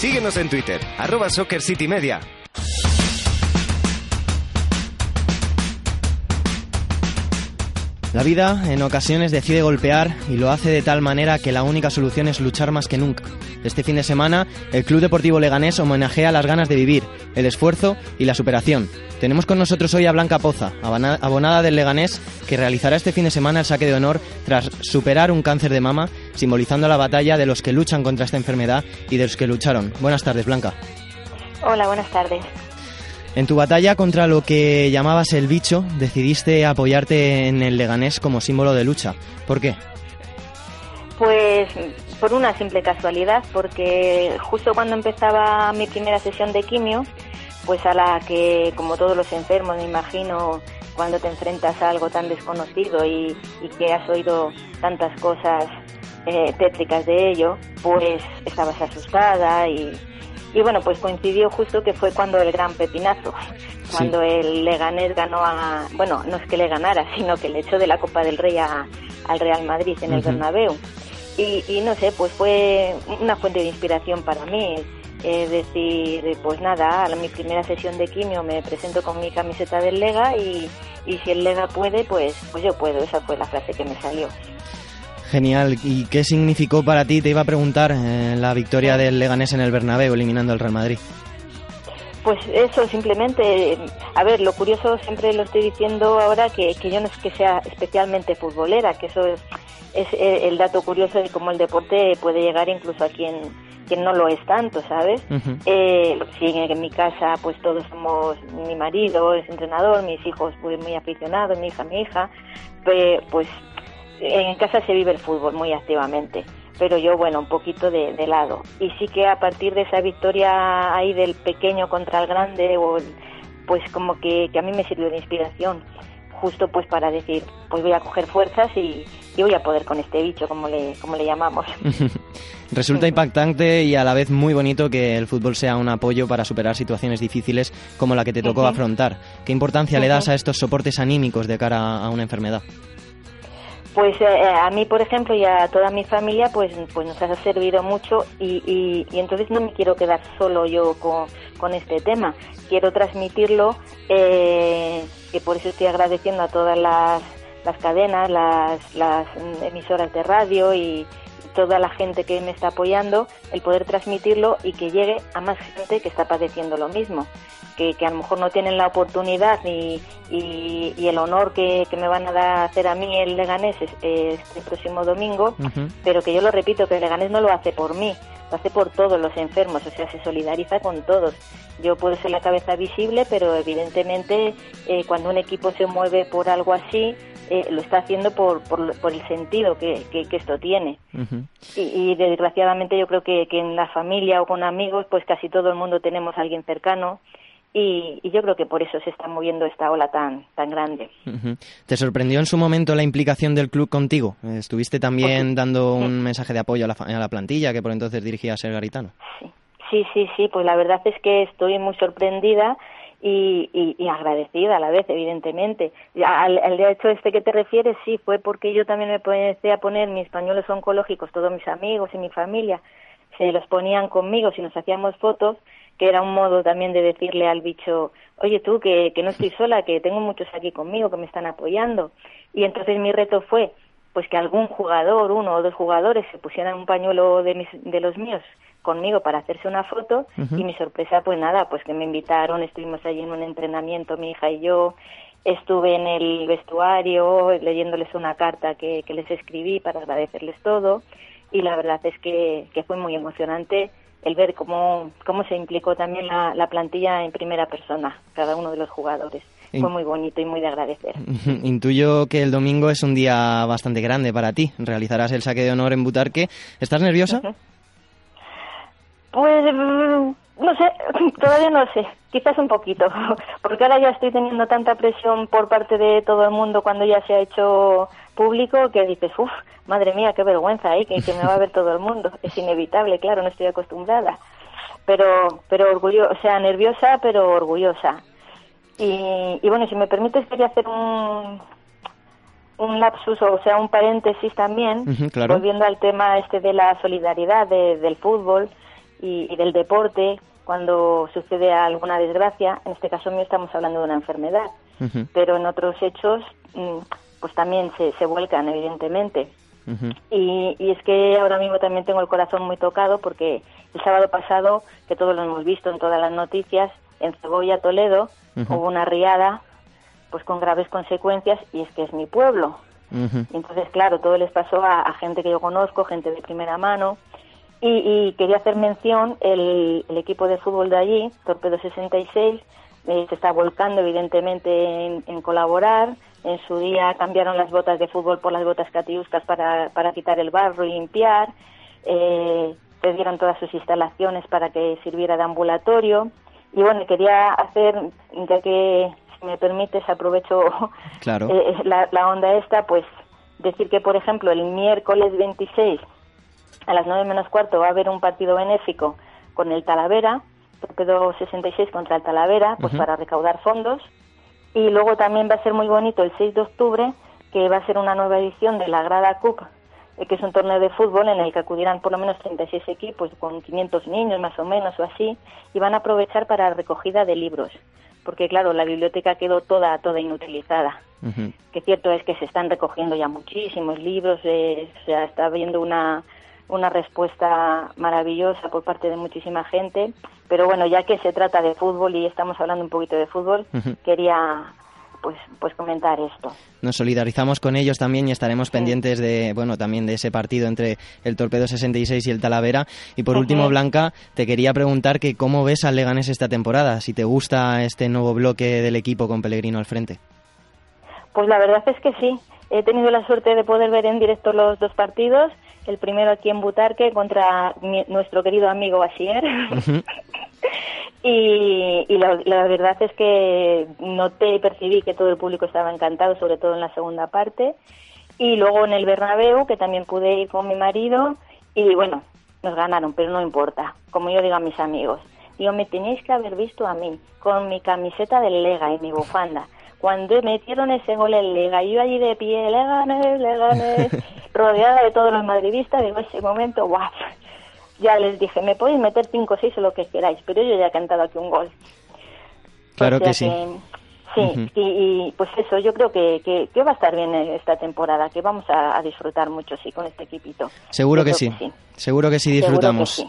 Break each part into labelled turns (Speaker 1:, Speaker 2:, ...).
Speaker 1: Síguenos en Twitter, arroba Soccer City Media.
Speaker 2: La vida en ocasiones decide golpear y lo hace de tal manera que la única solución es luchar más que nunca. Este fin de semana, el Club Deportivo Leganés homenajea las ganas de vivir, el esfuerzo y la superación. Tenemos con nosotros hoy a Blanca Poza, abona- abonada del Leganés, que realizará este fin de semana el saque de honor tras superar un cáncer de mama, simbolizando la batalla de los que luchan contra esta enfermedad y de los que lucharon. Buenas tardes, Blanca.
Speaker 3: Hola, buenas tardes.
Speaker 2: En tu batalla contra lo que llamabas el bicho, decidiste apoyarte en el Leganés como símbolo de lucha. ¿Por qué?
Speaker 3: Pues por una simple casualidad, porque justo cuando empezaba mi primera sesión de quimio, pues a la que, como todos los enfermos, me imagino, cuando te enfrentas a algo tan desconocido y, y que has oído tantas cosas eh, tétricas de ello, pues estabas asustada y, y bueno, pues coincidió justo que fue cuando el gran pepinazo, cuando el Leganés ganó a, bueno, no es que le ganara, sino que le echó de la Copa del Rey a- al Real Madrid en el. Bernabéu. Y, y no sé, pues fue una fuente de inspiración para mí. Es decir, pues nada, a mi primera sesión de quimio me presento con mi camiseta del Lega y, y si el Lega puede, pues, pues yo puedo. Esa fue la frase que me salió.
Speaker 2: Genial. ¿Y qué significó para ti? Te iba a preguntar eh, la victoria del Leganés en el Bernabéu eliminando al Real Madrid.
Speaker 3: Pues eso, simplemente, a ver, lo curioso siempre lo estoy diciendo ahora que, que yo no es que sea especialmente futbolera, que eso es, es eh, el dato curioso de cómo el deporte puede llegar incluso a quien, quien no lo es tanto, ¿sabes?
Speaker 2: Ujú.
Speaker 3: Eh, sí, en, mi casa pues todos somos, mi marido es entrenador, mis hijos pues muy aficionados, mi hija, mi hija, pues en casa se vive el fútbol muy activamente, pero yo bueno, un poquito de, de lado. Y sí que a partir de esa victoria ahí del pequeño contra el grande, o el- pues como que, que a mí me sirvió de inspiración, justo pues para decir, pues voy a coger fuerzas y, y voy a poder con este bicho, como le, como le llamamos.
Speaker 2: Resulta impactante y a la vez muy bonito que el fútbol sea un apoyo para superar situaciones difíciles como la que te tocó afrontar. ¿Qué importancia le das a estos soportes anímicos de cara a una enfermedad?
Speaker 3: Pues eh, a mí, por ejemplo, y a toda mi familia, pues, pues nos ha servido mucho y, y, y entonces no me quiero quedar solo yo con, con este tema. Quiero transmitirlo, eh, que por eso estoy agradeciendo a todas las, las cadenas, las, las emisoras de radio y toda la gente que me está apoyando, el poder transmitirlo y que llegue a más gente que está padeciendo lo mismo. Que, que a lo mejor no tienen la oportunidad y, y, y el honor que, que me van a dar, hacer a mí el Leganés es- este próximo domingo, pero que yo lo repito, que el Leganés no lo hace por mí, lo hace por todos los enfermos, o sea, se solidariza con todos. Yo puedo ser la cabeza visible, pero evidentemente eh, cuando un equipo se mueve por algo así, eh, lo está haciendo por, por, por el sentido que, que, que esto tiene. Y, y desgraciadamente yo creo que, que en la familia o con amigos, pues casi todo el mundo tenemos a alguien cercano. Y, y yo creo que por eso se está moviendo esta ola tan, tan grande.
Speaker 2: ¿Te sorprendió en su momento la implicación del club contigo? ¿Estuviste también dando un mensaje de apoyo a la, a la plantilla que por entonces dirigía Ser Garitano?
Speaker 3: Sí, sí, sí, pues la verdad es que estoy muy sorprendida y, y, y agradecida a la vez, evidentemente. Al, al hecho este que te refieres, sí, fue porque yo también me empecé a poner mis pañuelos oncológicos, todos mis amigos y mi familia, se los ponían conmigo si nos hacíamos fotos, que era un modo también de decirle al bicho, oye tú, que, que no estoy sola, que tengo muchos aquí conmigo, que me están apoyando. Y entonces mi reto fue, pues que algún jugador, uno o dos jugadores, se pusieran un pañuelo de, mis, de los míos conmigo para hacerse una foto y mi sorpresa pues nada, pues que me invitaron, estuvimos allí en un entrenamiento mi hija y yo, estuve en el vestuario leyéndoles una carta que, que les escribí para agradecerles todo y la verdad es que, que fue muy emocionante el ver cómo, cómo se implicó también la, la plantilla en primera persona, cada uno de los jugadores. fue muy bonito y muy de agradecer.
Speaker 2: Intuyo que el domingo es un día bastante grande para ti. Realizarás el saque de honor en Butarque. ¿Estás nerviosa?
Speaker 3: Pues mm, no sé, todavía no sé, quizás un poquito, porque ahora ya estoy teniendo tanta presión por parte de todo el mundo cuando ya se ha hecho público que dices, uff, madre mía, qué vergüenza, ¿eh? que, que me va a ver todo el mundo. Es inevitable, claro, no estoy acostumbrada. Pero, pero orgullosa, o sea, nerviosa, pero orgullosa. Y, y bueno, si me permites, quería hacer un, un lapsus, o sea, un paréntesis también, volviendo al tema este de la solidaridad del fútbol y, del deporte cuando sucede alguna desgracia. En este caso mío estamos hablando de una enfermedad, pero en otros hechos mm, pues también se, se vuelcan, evidentemente. y, y, es que ahora mismo también tengo el corazón muy tocado porque el sábado pasado, que todos lo hemos visto en todas las noticias, en Cebolla, Toledo, hubo una riada pues con graves consecuencias y es que es mi pueblo. entonces, claro, todo les pasó a, gente que yo conozco, gente de primera mano. Y, quería hacer mención, el, el, equipo de fútbol de allí, Torpedo 66, eh, se está volcando evidentemente en, colaborar. En su día cambiaron las botas de fútbol por las botas catiuscas para, para quitar el barro y limpiar. Eh, dieron todas sus instalaciones para que sirviera de ambulatorio. Y bueno, quería hacer, ya que si me permites, aprovecho
Speaker 2: claro.
Speaker 3: Eh, la, la onda esta, pues decir que, por ejemplo, el miércoles 26 a las 9 menos cuarto va a haber un partido benéfico con el Talavera, Torpedo 66 contra el Talavera, pues para recaudar fondos. Y luego también va a ser muy bonito el 6 de octubre, que va a ser una nueva edición de la Grada Cup, eh, que es un torneo de fútbol en el que acudirán por lo menos 36 equipos con 500 niños más o menos o así, y van a aprovechar para recogida de libros porque claro, la biblioteca quedó toda toda inutilizada. Que cierto es que se están recogiendo ya muchísimos libros, eh, o sea, está habiendo una una respuesta maravillosa por parte de muchísima gente. Pero bueno, ya que se trata de fútbol y estamos hablando un poquito de fútbol, quería pues, pues comentar esto.
Speaker 2: Nos solidarizamos con ellos también y estaremos pendientes de, bueno, también de ese partido entre el Torpedo 66 y el Talavera. Y por último, Blanca, te quería preguntar que cómo ves al Leganés esta temporada, si te gusta este nuevo bloque del equipo con Pellegrino al frente.
Speaker 3: Pues la verdad es que sí. He tenido la suerte de poder ver en directo los dos partidos el primero aquí en Butarque contra nuestro querido amigo Asier. y, la, verdad es que noté y percibí que todo el público estaba encantado, sobre todo en la segunda parte. Y luego en el Bernabéu, que también pude ir con mi marido, y bueno, nos ganaron, pero no importa, como yo digo a mis amigos. Digo, me tenéis que haber visto a mí, con mi camiseta del Lega y mi bufanda cuando metieron ese gol en Lega, yo allí de pie, le gané, le gané, rodeada de todos los madridistas, digo, ese momento, guau, ya les dije, me podéis meter 5 o 6 o lo que queráis, pero yo ya he cantado aquí un gol.
Speaker 2: Claro que sí.
Speaker 3: sí, y, pues eso, yo creo que, que, va a estar bien esta temporada, que vamos a, disfrutar mucho, sí, con este equipito.
Speaker 2: Seguro que sí. seguro que sí disfrutamos.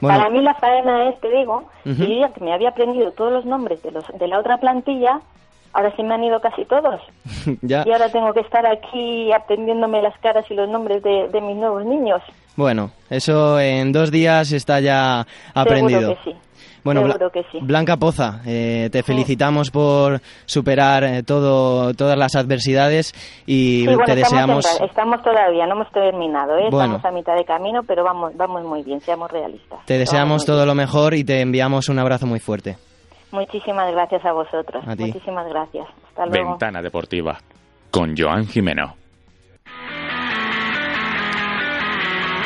Speaker 3: Para mí la faena es, te digo, yo ya que me había aprendido todos los nombres de, los, de la otra plantilla, ahora sí me han ido casi todos. Y ahora tengo que estar aquí aprendiéndome las caras y los nombres de, mis nuevos niños.
Speaker 2: Bueno, eso en dos días está ya aprendido.
Speaker 3: Seguro que sí.
Speaker 2: Bueno, que sí. Blanca Poza, eh, te felicitamos por superar eh, todo, todas las adversidades y te deseamos.
Speaker 3: Estamos, todavía, no hemos terminado, ¿eh? estamos a mitad de camino, pero vamos, vamos muy bien, seamos realistas.
Speaker 2: Te deseamos todo lo mejor y te enviamos un abrazo muy fuerte.
Speaker 3: Muchísimas gracias a vosotros. Muchísimas gracias. Hasta luego.
Speaker 4: Ventana Deportiva con Joan Jimeno.